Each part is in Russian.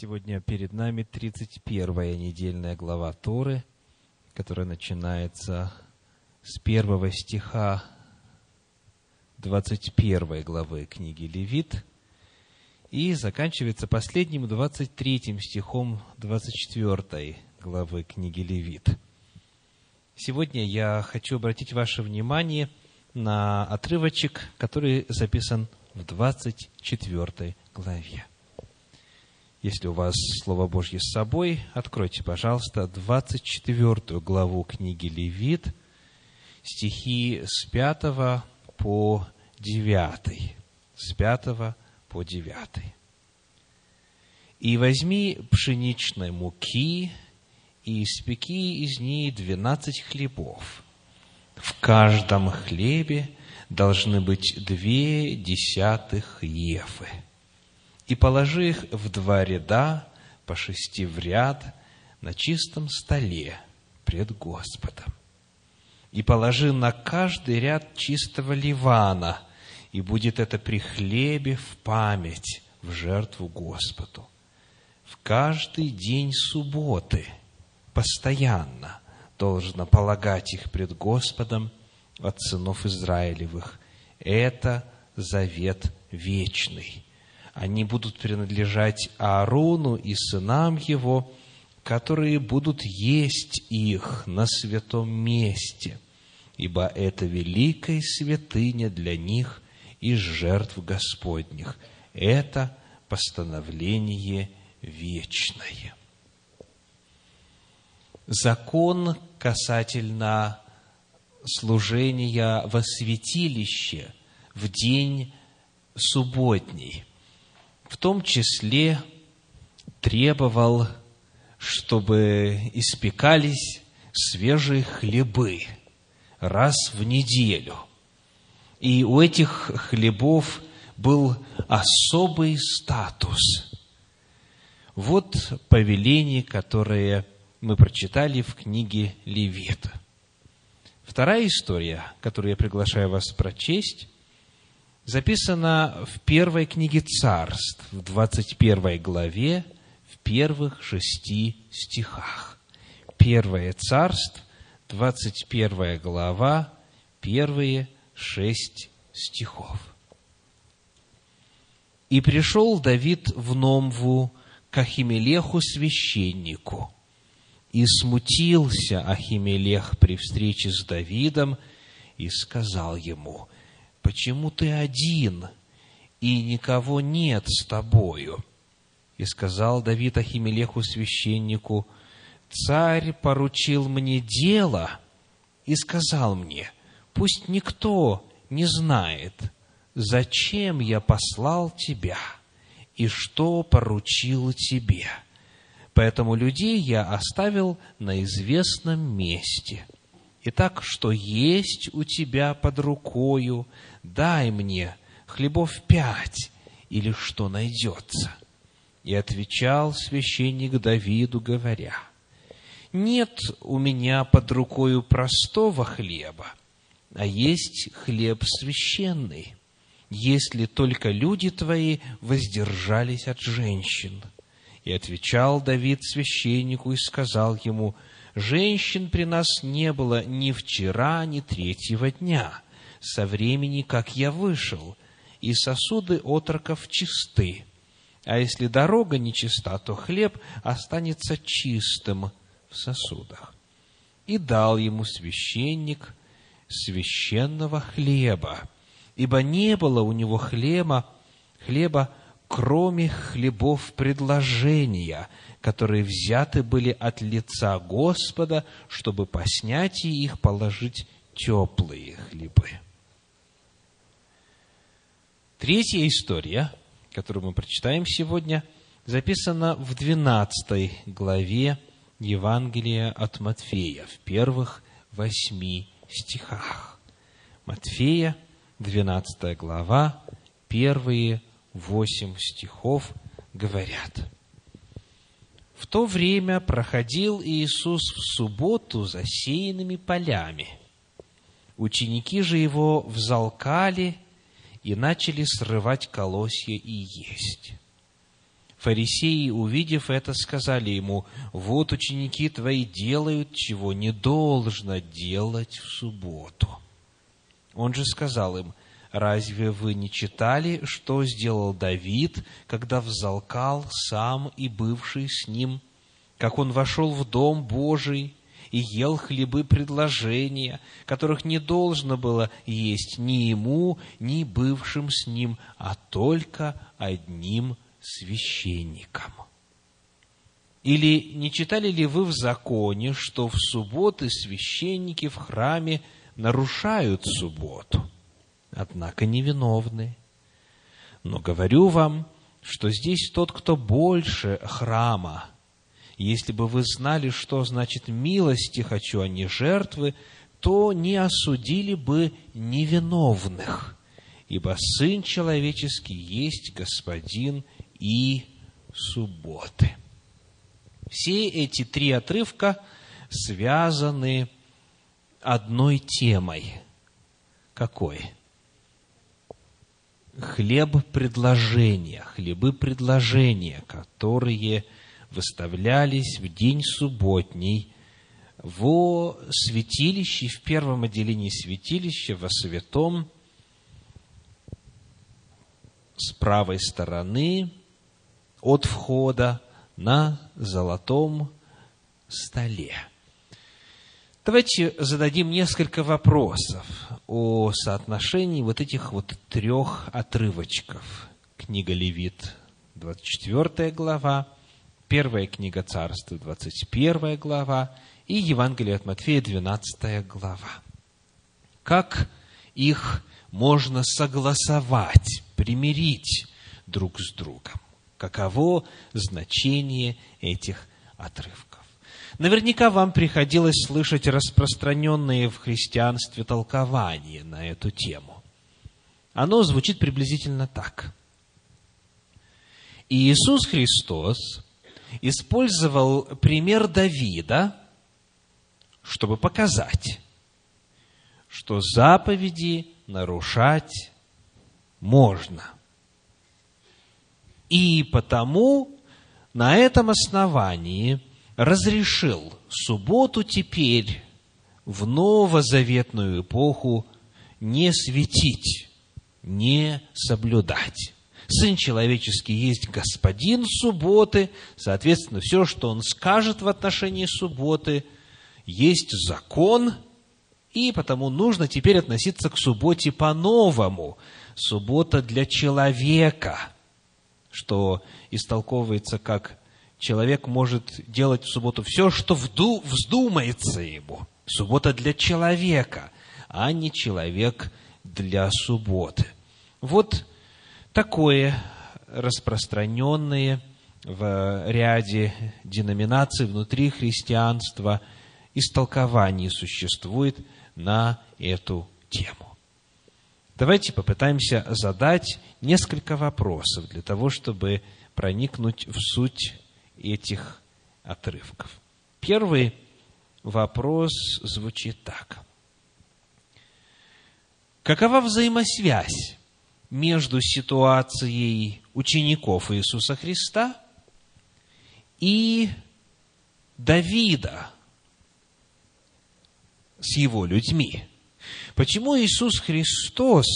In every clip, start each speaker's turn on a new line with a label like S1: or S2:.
S1: Сегодня перед нами 31-я недельная глава Торы, которая начинается с первого стиха 21 главы книги Левит и заканчивается последним 23 стихом 24 главы книги Левит. Сегодня я хочу обратить ваше внимание на отрывочек, который записан в 24 главе. Если у вас Слово Божье с собой, откройте, пожалуйста, 24 главу книги Левит, стихи с 5 по 9. С 5 по 9. «И возьми пшеничной муки, и испеки из ней двенадцать хлебов. В каждом хлебе должны быть две десятых ефы» и положи их в два ряда, по шести в ряд, на чистом столе пред Господом. И положи на каждый ряд чистого ливана, и будет это при хлебе в память, в жертву Господу. В каждый день субботы постоянно должно полагать их пред Господом от сынов Израилевых. Это завет вечный – они будут принадлежать Аарону и сынам его, которые будут есть их на святом месте, ибо это великая святыня для них из жертв Господних. Это постановление вечное. Закон касательно служения во святилище в день субботний – в том числе требовал, чтобы испекались свежие хлебы раз в неделю. И у этих хлебов был особый статус. Вот повеление, которое мы прочитали в книге Левита. Вторая история, которую я приглашаю вас прочесть, записано в первой книге царств, в 21 главе, в первых шести стихах. Первое царств, 21 глава, первые шесть стихов. «И пришел Давид в Номву к Ахимелеху священнику, и смутился Ахимелех при встрече с Давидом, и сказал ему – почему ты один, и никого нет с тобою? И сказал Давид Ахимелеху священнику, царь поручил мне дело и сказал мне, пусть никто не знает, зачем я послал тебя и что поручил тебе. Поэтому людей я оставил на известном месте. Итак, что есть у тебя под рукою, дай мне хлебов пять, или что найдется. И отвечал священник Давиду, говоря, нет у меня под рукою простого хлеба, а есть хлеб священный, если только люди твои воздержались от женщин. И отвечал Давид священнику и сказал ему, женщин при нас не было ни вчера, ни третьего дня – со времени, как я вышел, и сосуды отроков чисты. А если дорога нечиста, то хлеб останется чистым в сосудах. И дал ему священник священного хлеба, ибо не было у него хлеба, хлеба, кроме хлебов предложения, которые взяты были от лица Господа, чтобы по снятии их положить теплые хлебы. Третья история, которую мы прочитаем сегодня, записана в 12 главе Евангелия от Матфея, в первых восьми стихах. Матфея, 12 глава, первые восемь стихов говорят. В то время проходил Иисус в субботу засеянными полями. Ученики же его взалкали и начали срывать колосья и есть. Фарисеи, увидев это, сказали ему, вот ученики твои делают, чего не должно делать в субботу. Он же сказал им, разве вы не читали, что сделал Давид, когда взалкал сам и бывший с ним, как он вошел в дом Божий и ел хлебы предложения, которых не должно было есть ни ему, ни бывшим с ним, а только одним священникам. Или не читали ли вы в законе, что в субботы священники в храме нарушают субботу, однако невиновны? Но говорю вам, что здесь тот, кто больше храма. Если бы вы знали, что значит милости хочу, а не жертвы, то не осудили бы невиновных, ибо Сын Человеческий есть Господин и субботы. Все эти три отрывка связаны одной темой. Какой? Хлеб предложения, хлебы предложения, которые выставлялись в день субботний во святилище, в первом отделении святилища, во святом, с правой стороны от входа на золотом столе. Давайте зададим несколько вопросов о соотношении вот этих вот трех отрывочков. Книга Левит, 24 глава, первая книга Царства, 21 глава, и Евангелие от Матфея, 12 глава. Как их можно согласовать, примирить друг с другом? Каково значение этих отрывков? Наверняка вам приходилось слышать распространенные в христианстве толкования на эту тему. Оно звучит приблизительно так. Иисус Христос использовал пример Давида, чтобы показать, что заповеди нарушать можно. И потому на этом основании – разрешил субботу теперь в новозаветную эпоху не светить, не соблюдать. Сын человеческий есть господин субботы, соответственно, все, что он скажет в отношении субботы, есть закон, и потому нужно теперь относиться к субботе по-новому. Суббота для человека, что истолковывается как человек может делать в субботу все, что вду, вздумается ему. Суббота для человека, а не человек для субботы. Вот такое распространенное в ряде деноминаций внутри христианства истолкование существует на эту тему. Давайте попытаемся задать несколько вопросов для того, чтобы проникнуть в суть этих отрывков. Первый вопрос звучит так. Какова взаимосвязь между ситуацией учеников Иисуса Христа и Давида с его людьми? Почему Иисус Христос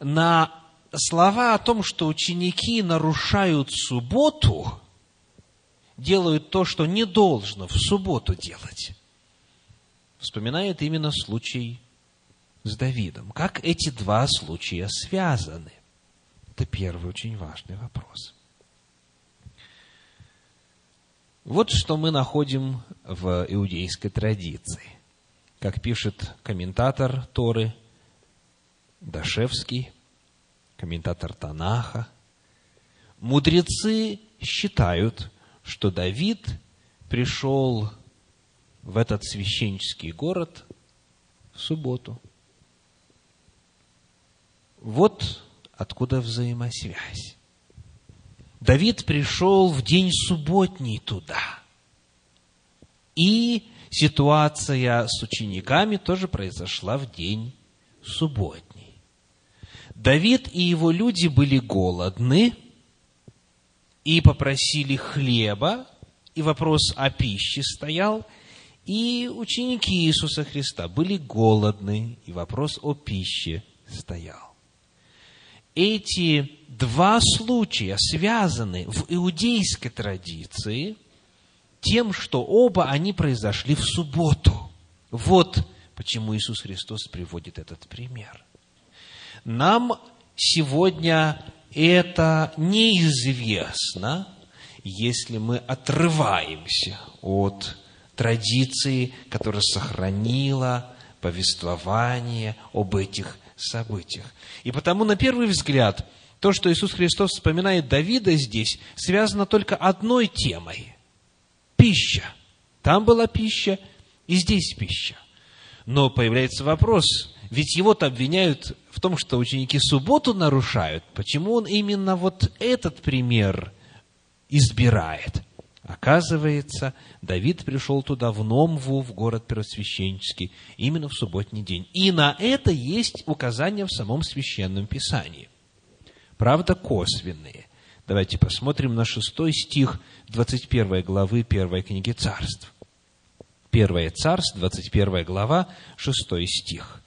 S1: на слова о том, что ученики нарушают субботу, делают то, что не должно в субботу делать, вспоминает именно случай с Давидом. Как эти два случая связаны? Это первый очень важный вопрос. Вот что мы находим в иудейской традиции. Как пишет комментатор Торы Дашевский, комментатор Танаха, мудрецы считают, что Давид пришел в этот священнический город в субботу. Вот откуда взаимосвязь. Давид пришел в день субботний туда. И ситуация с учениками тоже произошла в день субботний. Давид и его люди были голодны – и попросили хлеба, и вопрос о пище стоял, и ученики Иисуса Христа были голодны, и вопрос о пище стоял. Эти два случая связаны в иудейской традиции тем, что оба они произошли в субботу. Вот почему Иисус Христос приводит этот пример. Нам сегодня это неизвестно, если мы отрываемся от традиции, которая сохранила повествование об этих событиях. И потому, на первый взгляд, то, что Иисус Христос вспоминает Давида здесь, связано только одной темой – пища. Там была пища, и здесь пища. Но появляется вопрос, ведь его-то обвиняют в том, что ученики субботу нарушают. Почему он именно вот этот пример избирает? Оказывается, Давид пришел туда в Номву, в город первосвященнический, именно в субботний день. И на это есть указания в самом Священном Писании. Правда, косвенные. Давайте посмотрим на шестой стих 21 главы первой книги царств. Первое царств, 21 глава, 6 стих.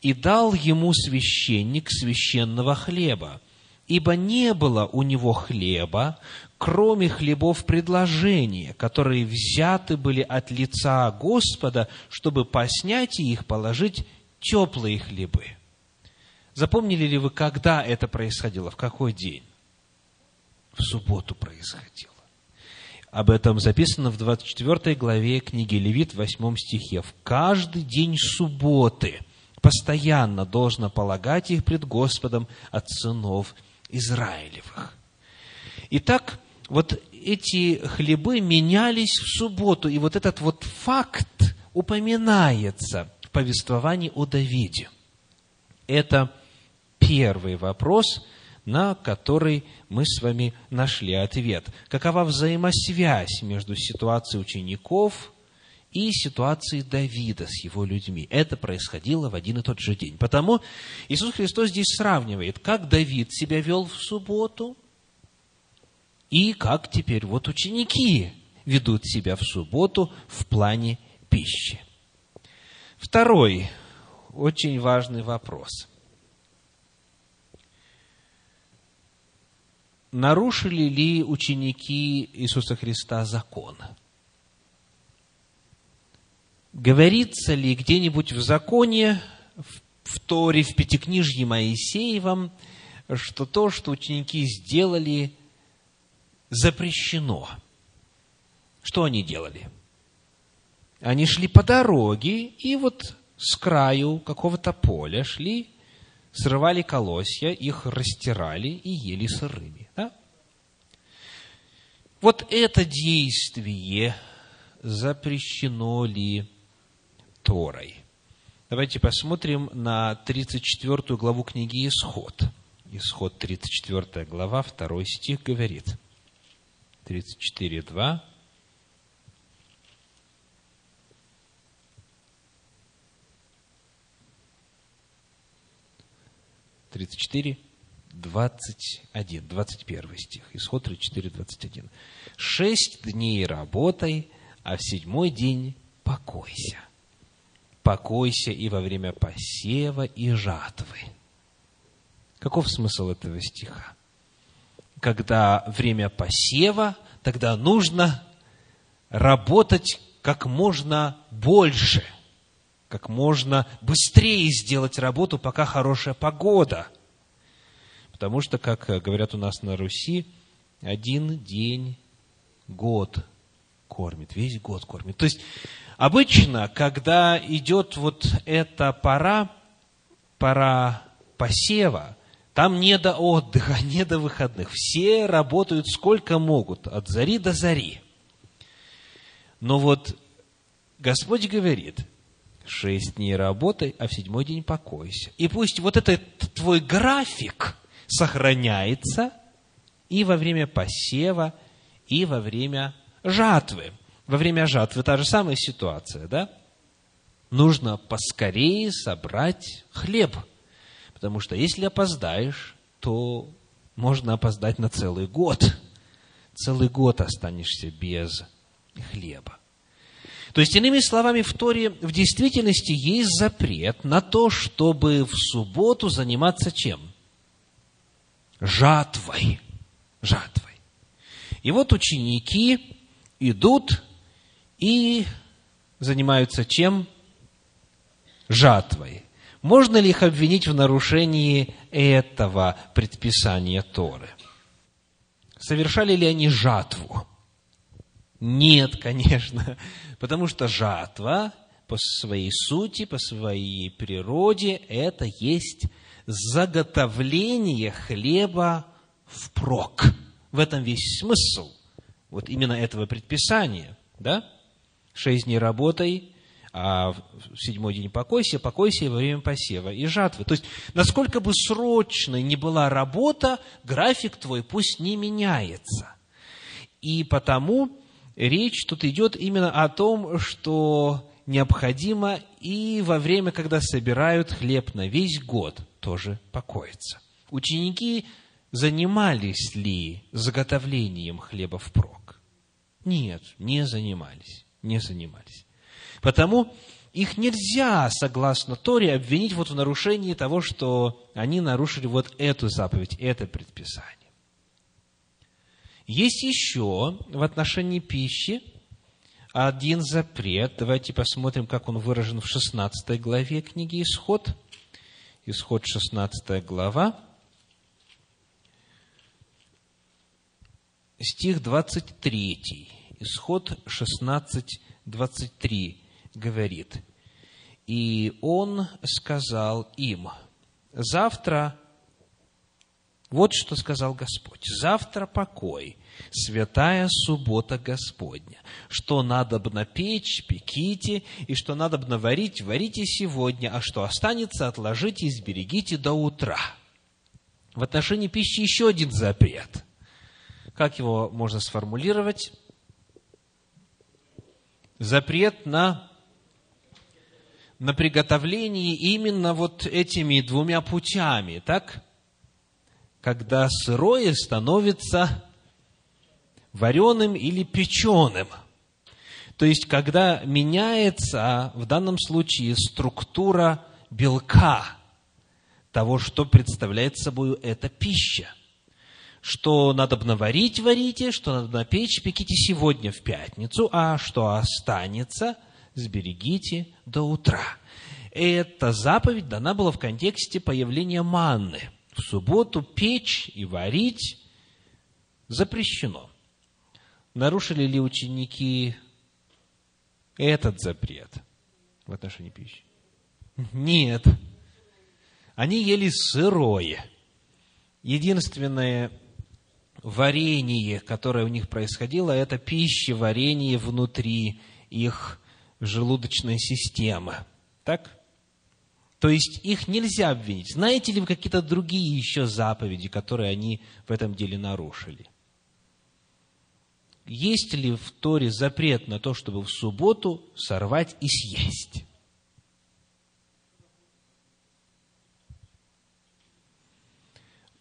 S1: «И дал ему священник священного хлеба, ибо не было у него хлеба, кроме хлебов предложения, которые взяты были от лица Господа, чтобы по снятии их положить теплые хлебы». Запомнили ли вы, когда это происходило, в какой день? В субботу происходило. Об этом записано в 24 главе книги Левит, в 8 стихе. «В каждый день субботы постоянно должно полагать их пред Господом от сынов Израилевых». Итак, вот эти хлебы менялись в субботу, и вот этот вот факт упоминается в повествовании о Давиде. Это первый вопрос – на который мы с вами нашли ответ. Какова взаимосвязь между ситуацией учеников и ситуацией Давида с его людьми? Это происходило в один и тот же день. Потому Иисус Христос здесь сравнивает, как Давид себя вел в субботу, и как теперь вот ученики ведут себя в субботу в плане пищи. Второй очень важный вопрос – нарушили ли ученики Иисуса Христа закон? Говорится ли где-нибудь в законе, в Торе, в Пятикнижье Моисеевом, что то, что ученики сделали, запрещено? Что они делали? Они шли по дороге, и вот с краю какого-то поля шли срывали колосья, их растирали и ели сырыми. Да? Вот это действие запрещено ли Торой? Давайте посмотрим на 34 главу книги Исход. Исход 34 глава, 2 стих говорит. 34, 2. 34, 21, 21 стих. Исход 34, 21. «Шесть дней работай, а в седьмой день покойся. Покойся и во время посева и жатвы». Каков смысл этого стиха? Когда время посева, тогда нужно работать как можно больше – как можно быстрее сделать работу, пока хорошая погода. Потому что, как говорят у нас на Руси, один день год кормит, весь год кормит. То есть, обычно, когда идет вот эта пора, пора посева, там не до отдыха, не до выходных. Все работают сколько могут, от зари до зари. Но вот Господь говорит – шесть дней работай, а в седьмой день покойся. И пусть вот этот твой график сохраняется и во время посева, и во время жатвы. Во время жатвы та же самая ситуация, да? Нужно поскорее собрать хлеб. Потому что если опоздаешь, то можно опоздать на целый год. целый год останешься без хлеба. То есть, иными словами, в Торе в действительности есть запрет на то, чтобы в субботу заниматься чем? Жатвой. Жатвой. И вот ученики идут и занимаются чем? Жатвой. Можно ли их обвинить в нарушении этого предписания Торы? Совершали ли они жатву? Нет, конечно, потому что жатва по своей сути, по своей природе, это есть заготовление хлеба впрок. В этом весь смысл вот именно этого предписания, да? Шесть дней работай, а в седьмой день покойся, покойся во время посева и жатвы. То есть, насколько бы срочной ни была работа, график твой пусть не меняется. И потому речь тут идет именно о том, что необходимо и во время, когда собирают хлеб на весь год, тоже покоиться. Ученики занимались ли заготовлением хлеба впрок? Нет, не занимались, не занимались. Потому их нельзя, согласно Торе, обвинить вот в нарушении того, что они нарушили вот эту заповедь, это предписание. Есть еще в отношении пищи один запрет. Давайте посмотрим, как он выражен в 16 главе книги «Исход». Исход 16 глава. Стих 23. Исход 16, 23 говорит, «И он сказал им, завтра, вот что сказал Господь, завтра покой, святая суббота Господня, что надо бы напечь, пеките, и что надо бы наварить, варите сегодня, а что останется, отложите и сберегите до утра». В отношении пищи еще один запрет. Как его можно сформулировать? Запрет на на приготовлении именно вот этими двумя путями, так? Когда сырое становится вареным или печеным. То есть, когда меняется в данном случае структура белка того, что представляет собой эта пища. Что надо бы наварить, варите, что надо напечь, пеките сегодня в пятницу, а что останется – сберегите до утра. Эта заповедь дана была в контексте появления манны. В субботу печь и варить запрещено. Нарушили ли ученики этот запрет в отношении пищи? Нет. Они ели сырое. Единственное варенье, которое у них происходило, это пища, варенье внутри их желудочная система. Так? То есть их нельзя обвинить. Знаете ли вы какие-то другие еще заповеди, которые они в этом деле нарушили? Есть ли в Торе запрет на то, чтобы в субботу сорвать и съесть?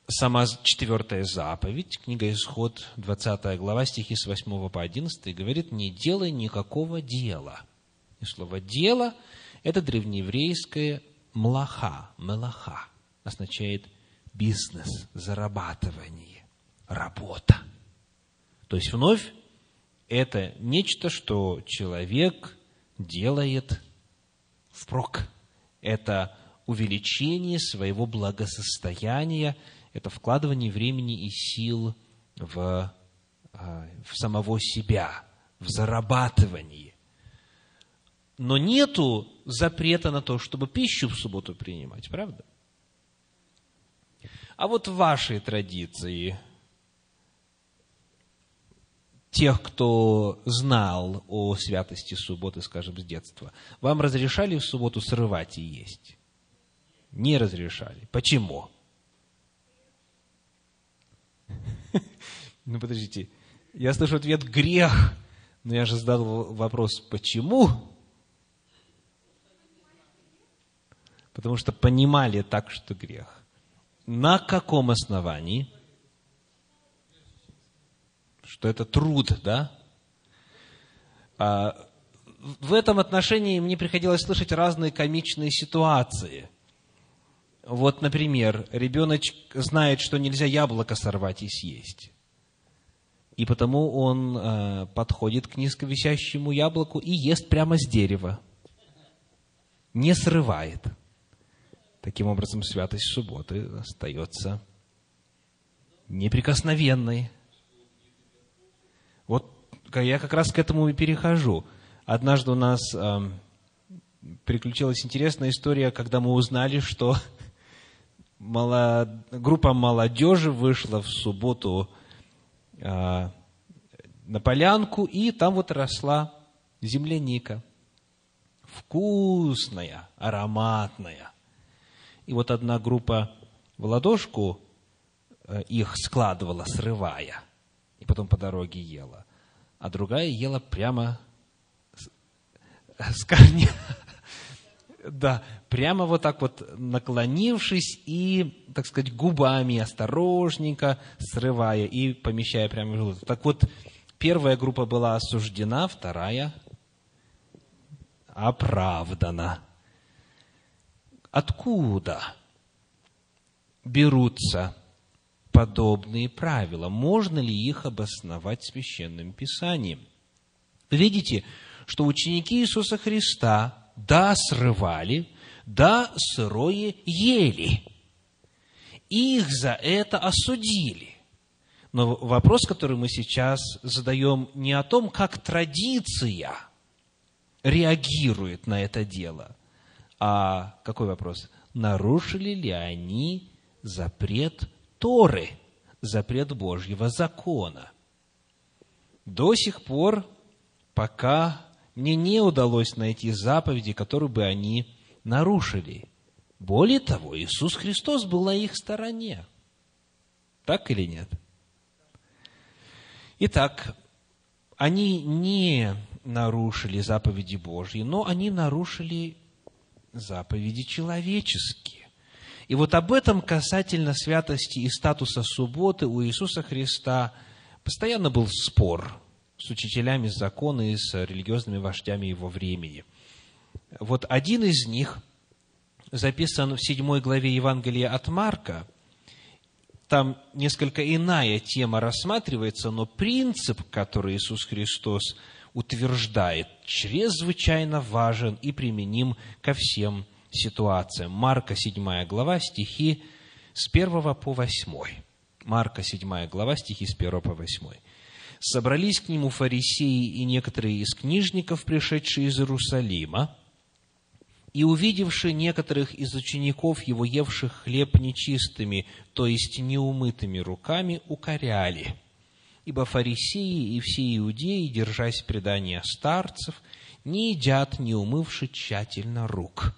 S1: Сама четвертая заповедь, книга Исход, 20 глава, стихи с 8 по 11, говорит, не делай никакого дела – и слово «дело» – это древнееврейское «млаха», «мелаха», означает бизнес, зарабатывание, работа. То есть, вновь, это нечто, что человек делает впрок. Это увеличение своего благосостояния, это вкладывание времени и сил в, а, в самого себя, в зарабатывание но нету запрета на то, чтобы пищу в субботу принимать, правда? А вот в вашей традиции, тех, кто знал о святости субботы, скажем, с детства, вам разрешали в субботу срывать и есть? Не разрешали. Почему? Ну, подождите. Я слышу ответ «грех», но я же задал вопрос «почему?» потому что понимали так, что грех. На каком основании? что это труд, да? А, в этом отношении мне приходилось слышать разные комичные ситуации. Вот, например, ребеночек знает, что нельзя яблоко сорвать и съесть. И потому он э, подходит к низковисящему яблоку и ест прямо с дерева. Не срывает. Таким образом, святость субботы остается неприкосновенной. Вот я как раз к этому и перехожу. Однажды у нас э, приключилась интересная история, когда мы узнали, что молод... группа молодежи вышла в субботу на полянку, и там вот росла земляника. Вкусная, ароматная. И вот одна группа в ладошку э, их складывала, срывая, и потом по дороге ела. А другая ела прямо с корня. Да, прямо вот так вот наклонившись и, так сказать, губами осторожненько срывая и помещая прямо в желудок. Так вот, первая группа была осуждена, вторая оправдана. Откуда берутся подобные правила? Можно ли их обосновать священным писанием? видите, что ученики Иисуса Христа, да, срывали, да, сырое ели. Их за это осудили. Но вопрос, который мы сейчас задаем, не о том, как традиция реагирует на это дело, а какой вопрос? Нарушили ли они запрет Торы, запрет Божьего закона? До сих пор, пока мне не удалось найти заповеди, которые бы они нарушили. Более того, Иисус Христос был на их стороне. Так или нет? Итак, они не нарушили заповеди Божьи, но они нарушили заповеди человеческие. И вот об этом касательно святости и статуса субботы у Иисуса Христа постоянно был спор с учителями закона и с религиозными вождями его времени. Вот один из них записан в седьмой главе Евангелия от Марка. Там несколько иная тема рассматривается, но принцип, который Иисус Христос утверждает, чрезвычайно важен и применим ко всем ситуациям. Марка 7 глава, стихи с 1 по 8. Марка 7 глава, стихи с 1 по 8. «Собрались к нему фарисеи и некоторые из книжников, пришедшие из Иерусалима, и, увидевши некоторых из учеников его, евших хлеб нечистыми, то есть неумытыми руками, укоряли – ибо фарисеи и все иудеи, держась предания старцев, не едят, не умывши тщательно рук.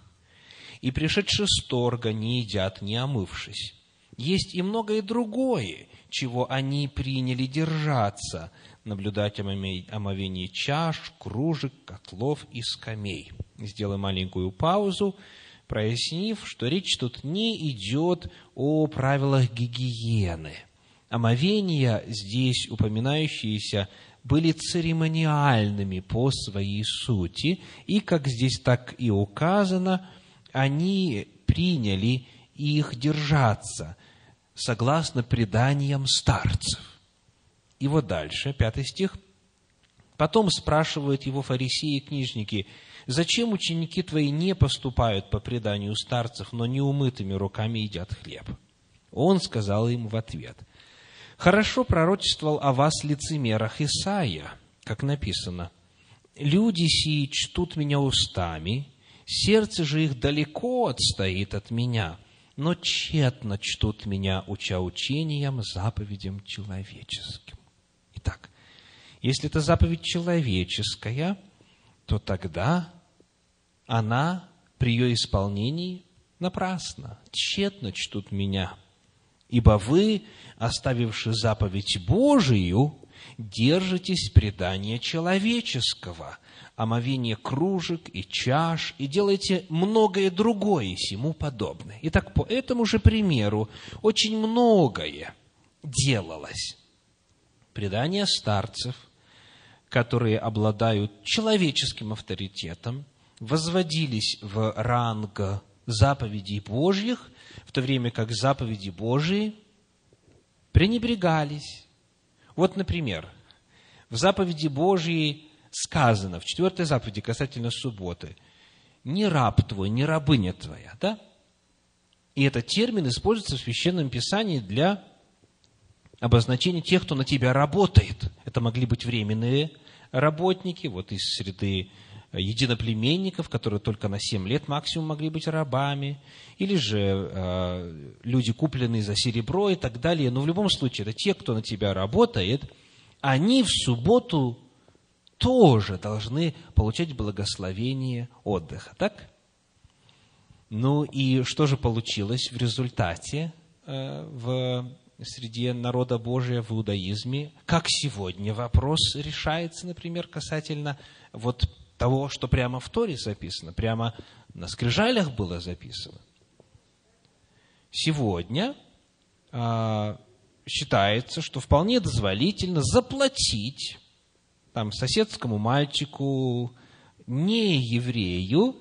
S1: И пришедшие с торга не едят, не омывшись. Есть и многое другое, чего они приняли держаться, наблюдать омовение чаш, кружек, котлов и скамей. Сделаем маленькую паузу, прояснив, что речь тут не идет о правилах гигиены – омовения здесь упоминающиеся были церемониальными по своей сути, и, как здесь так и указано, они приняли их держаться, согласно преданиям старцев. И вот дальше, пятый стих. Потом спрашивают его фарисеи и книжники, «Зачем ученики твои не поступают по преданию старцев, но неумытыми руками едят хлеб?» Он сказал им в ответ, Хорошо пророчествовал о вас лицемерах Исаия, как написано. «Люди сии чтут меня устами, сердце же их далеко отстоит от меня, но тщетно чтут меня, уча учением, заповедям человеческим». Итак, если это заповедь человеческая, то тогда она при ее исполнении напрасно, тщетно чтут меня – Ибо вы, оставивши заповедь Божию, держитесь предания человеческого, омовение кружек и чаш, и делаете многое другое сему подобное. Итак, по этому же примеру очень многое делалось. предания старцев, которые обладают человеческим авторитетом, возводились в ранг заповедей Божьих, в то время как заповеди Божьи пренебрегались. Вот, например, в заповеди Божьей сказано, в четвертой заповеди касательно субботы, «Не раб твой, не рабыня твоя». Да? И этот термин используется в Священном Писании для обозначения тех, кто на тебя работает. Это могли быть временные работники, вот из среды единоплеменников, которые только на 7 лет максимум могли быть рабами, или же э, люди, купленные за серебро и так далее. Но в любом случае, это те, кто на тебя работает, они в субботу тоже должны получать благословение отдыха. Так? Ну и что же получилось в результате э, в среди народа Божия в иудаизме? Как сегодня вопрос решается, например, касательно вот того, что прямо в Торе записано, прямо на скрижалях было записано. Сегодня э, считается, что вполне дозволительно заплатить там, соседскому мальчику, не еврею,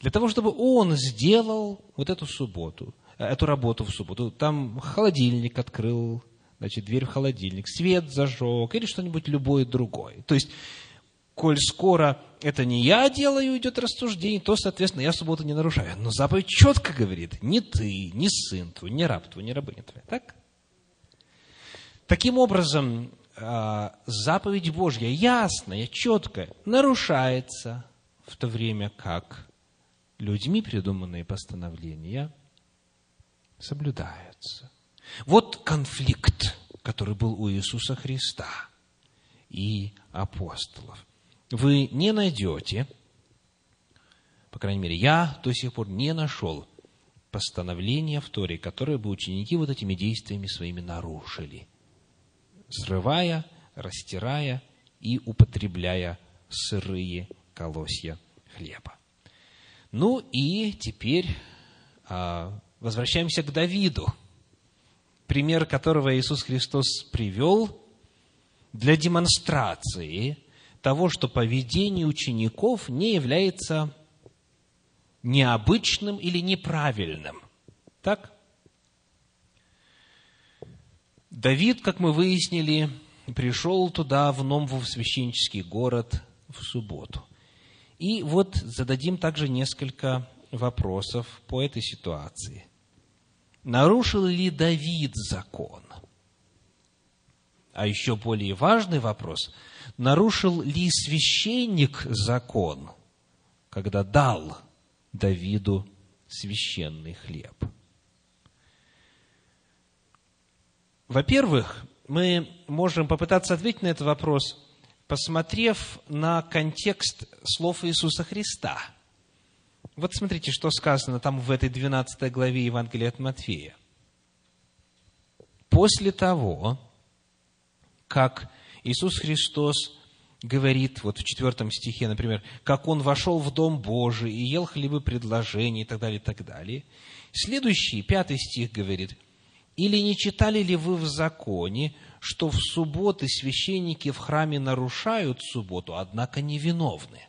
S1: для того, чтобы он сделал вот эту субботу, эту работу в субботу. Там холодильник открыл, значит, дверь в холодильник, свет зажег или что-нибудь любое другое. То есть коль скоро это не я делаю, идет рассуждение, то, соответственно, я субботу не нарушаю. Но заповедь четко говорит, не ты, не сын твой, не раб твой, не рабыня твоя. Так? Таким образом, а, заповедь Божья ясная, четкая, нарушается в то время как людьми придуманные постановления соблюдаются. Вот конфликт, который был у Иисуса Христа и апостолов вы не найдете, по крайней мере, я до сих пор не нашел постановления в Торе, которое бы ученики вот этими действиями своими нарушили, срывая, растирая и употребляя сырые колосья хлеба. Ну и теперь а, возвращаемся к Давиду, пример которого Иисус Христос привел для демонстрации того, что поведение учеников не является необычным или неправильным. Так? Давид, как мы выяснили, пришел туда, в Номву, в священнический город, в субботу. И вот зададим также несколько вопросов по этой ситуации. Нарушил ли Давид закон? А еще более важный вопрос – нарушил ли священник закон, когда дал Давиду священный хлеб? Во-первых, мы можем попытаться ответить на этот вопрос, посмотрев на контекст слов Иисуса Христа. Вот смотрите, что сказано там в этой 12 главе Евангелия от Матфея. После того, как Иисус Христос говорит, вот в четвертом стихе, например, как Он вошел в Дом Божий и ел хлебы предложений и так далее, и так далее. Следующий, пятый стих говорит, «Или не читали ли вы в законе, что в субботы священники в храме нарушают субботу, однако невиновны?»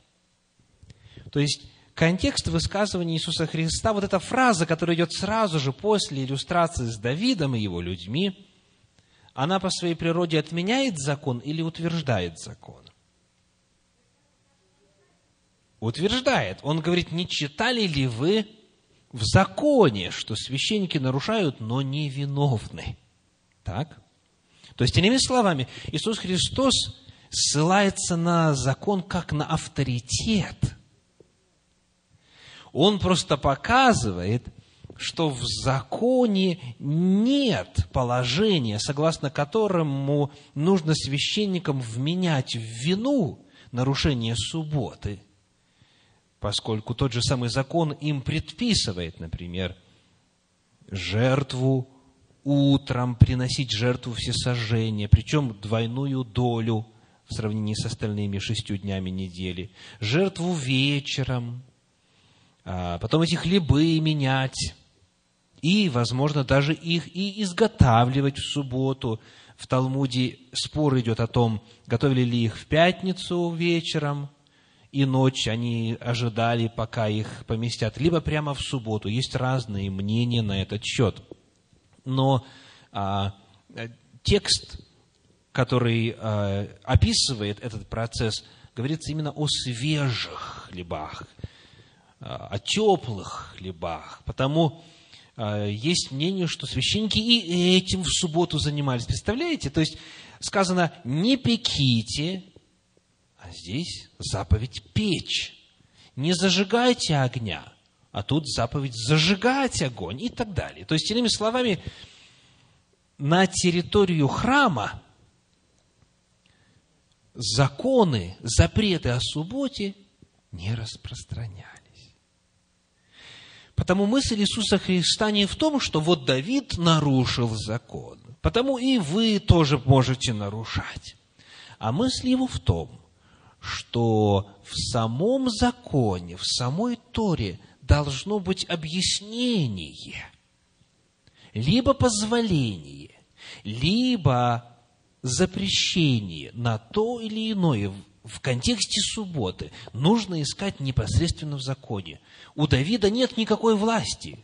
S1: То есть, контекст высказывания Иисуса Христа, вот эта фраза, которая идет сразу же после иллюстрации с Давидом и его людьми – она по своей природе отменяет закон или утверждает закон? Утверждает. Он говорит, не читали ли вы в законе, что священники нарушают, но не виновны? Так? То есть, иными словами, Иисус Христос ссылается на закон как на авторитет. Он просто показывает, что в законе нет положения, согласно которому нужно священникам вменять в вину нарушение субботы, поскольку тот же самый закон им предписывает, например, жертву утром приносить жертву всесожжения, причем двойную долю в сравнении с остальными шестью днями недели, жертву вечером, а потом эти хлебы менять, и, возможно, даже их и изготавливать в субботу в Талмуде спор идет о том, готовили ли их в пятницу вечером и ночь они ожидали, пока их поместят, либо прямо в субботу. Есть разные мнения на этот счет. Но а, текст, который а, описывает этот процесс, говорится именно о свежих хлебах, а, о теплых хлебах. Потому есть мнение, что священники и этим в субботу занимались. Представляете? То есть сказано, не пеките а здесь заповедь печь. Не зажигайте огня, а тут заповедь зажигать огонь и так далее. То есть, иными словами, на территорию храма законы, запреты о субботе не распространялись. Потому мысль Иисуса Христа не в том, что вот Давид нарушил закон, потому и вы тоже можете нарушать. А мысль его в том, что в самом законе, в самой Торе должно быть объяснение, либо позволение, либо запрещение на то или иное в контексте субботы нужно искать непосредственно в законе. У Давида нет никакой власти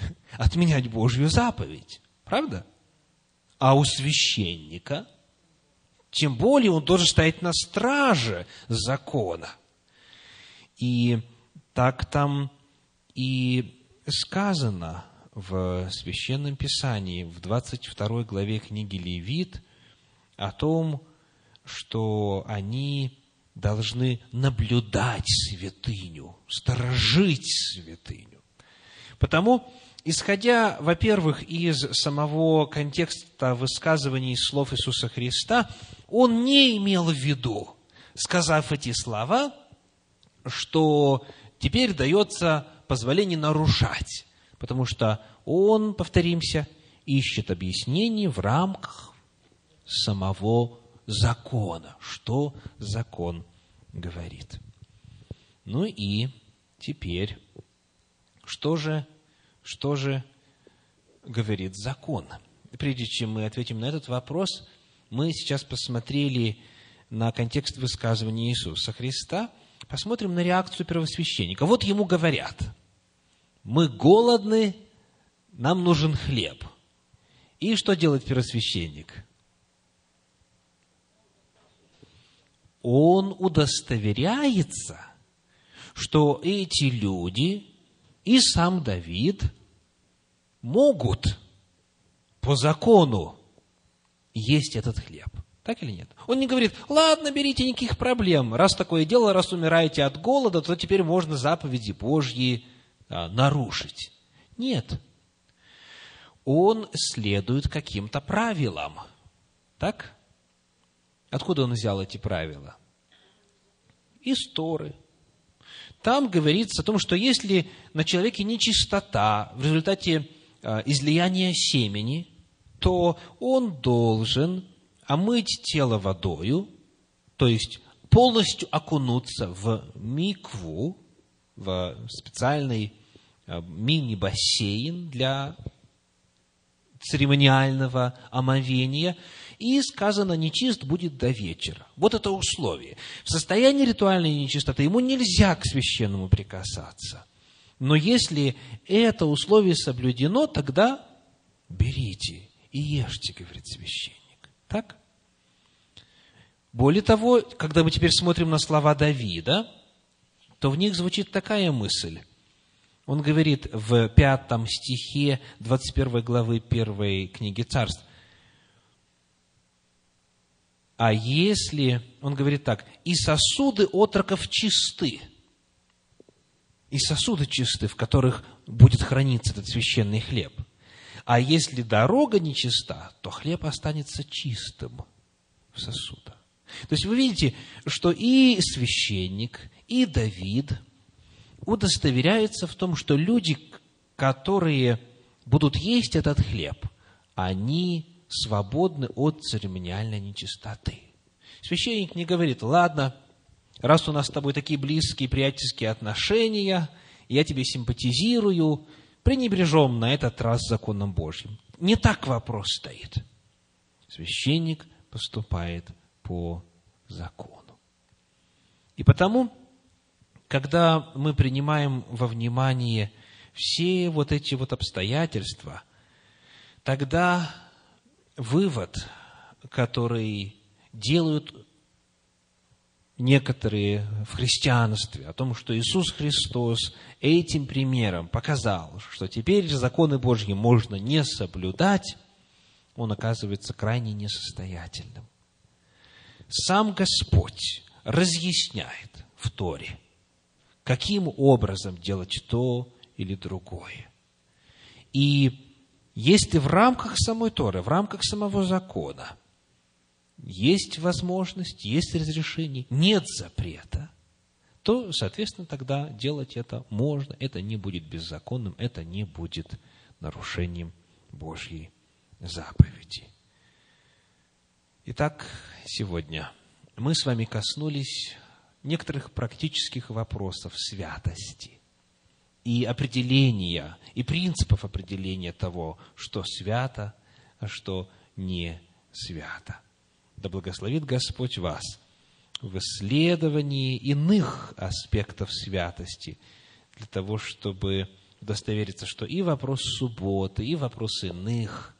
S1: отменять Божью заповедь. Правда? А у священника – тем более он должен стоять на страже закона. И так там и сказано в Священном Писании, в 22 главе книги Левит, о том, что они должны наблюдать святыню, сторожить святыню. Потому исходя, во-первых, из самого контекста высказываний слов Иисуса Христа, он не имел в виду, сказав эти слова, что теперь дается позволение нарушать, потому что он, повторимся, ищет объяснений в рамках самого закона, что закон говорит. Ну и теперь, что же что же говорит закон? Прежде чем мы ответим на этот вопрос, мы сейчас посмотрели на контекст высказывания Иисуса Христа, посмотрим на реакцию первосвященника. Вот ему говорят, мы голодны, нам нужен хлеб. И что делает первосвященник? Он удостоверяется, что эти люди и сам Давид могут по закону есть этот хлеб. Так или нет? Он не говорит, ладно, берите, никаких проблем. Раз такое дело, раз умираете от голода, то теперь можно заповеди Божьи а, нарушить. Нет. Он следует каким-то правилам. Так? Откуда он взял эти правила? Из Торы. Там говорится о том, что если на человеке нечистота в результате Э, излияния семени, то он должен омыть тело водою, то есть полностью окунуться в микву, в специальный э, мини-бассейн для церемониального омовения, и сказано, нечист будет до вечера. Вот это условие. В состоянии ритуальной нечистоты ему нельзя к священному прикасаться. Но если это условие соблюдено, тогда берите и ешьте, говорит священник. Так? Более того, когда мы теперь смотрим на слова Давида, то в них звучит такая мысль. Он говорит в пятом стихе 21 главы первой книги царств. А если, он говорит так, и сосуды отроков чисты, и сосуды чисты, в которых будет храниться этот священный хлеб. А если дорога нечиста, то хлеб останется чистым в сосудах. То есть вы видите, что и священник, и Давид удостоверяются в том, что люди, которые будут есть этот хлеб, они свободны от церемониальной нечистоты. Священник не говорит, ладно, раз у нас с тобой такие близкие приятельские отношения, я тебе симпатизирую, пренебрежем на этот раз законом Божьим. Не так вопрос стоит. Священник поступает по закону. И потому, когда мы принимаем во внимание все вот эти вот обстоятельства, тогда вывод, который делают некоторые в христианстве о том, что Иисус Христос этим примером показал, что теперь законы Божьи можно не соблюдать, он оказывается крайне несостоятельным. Сам Господь разъясняет в Торе, каким образом делать то или другое. И если в рамках самой Торы, в рамках самого закона – есть возможность, есть разрешение, нет запрета, то, соответственно, тогда делать это можно, это не будет беззаконным, это не будет нарушением Божьей заповеди. Итак, сегодня мы с вами коснулись некоторых практических вопросов святости и определения, и принципов определения того, что свято, а что не свято. Да благословит Господь вас в исследовании иных аспектов святости, для того, чтобы удостовериться, что и вопрос субботы, и вопрос иных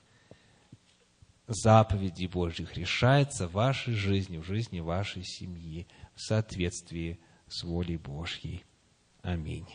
S1: заповедей Божьих решается в вашей жизни, в жизни вашей семьи в соответствии с волей Божьей. Аминь.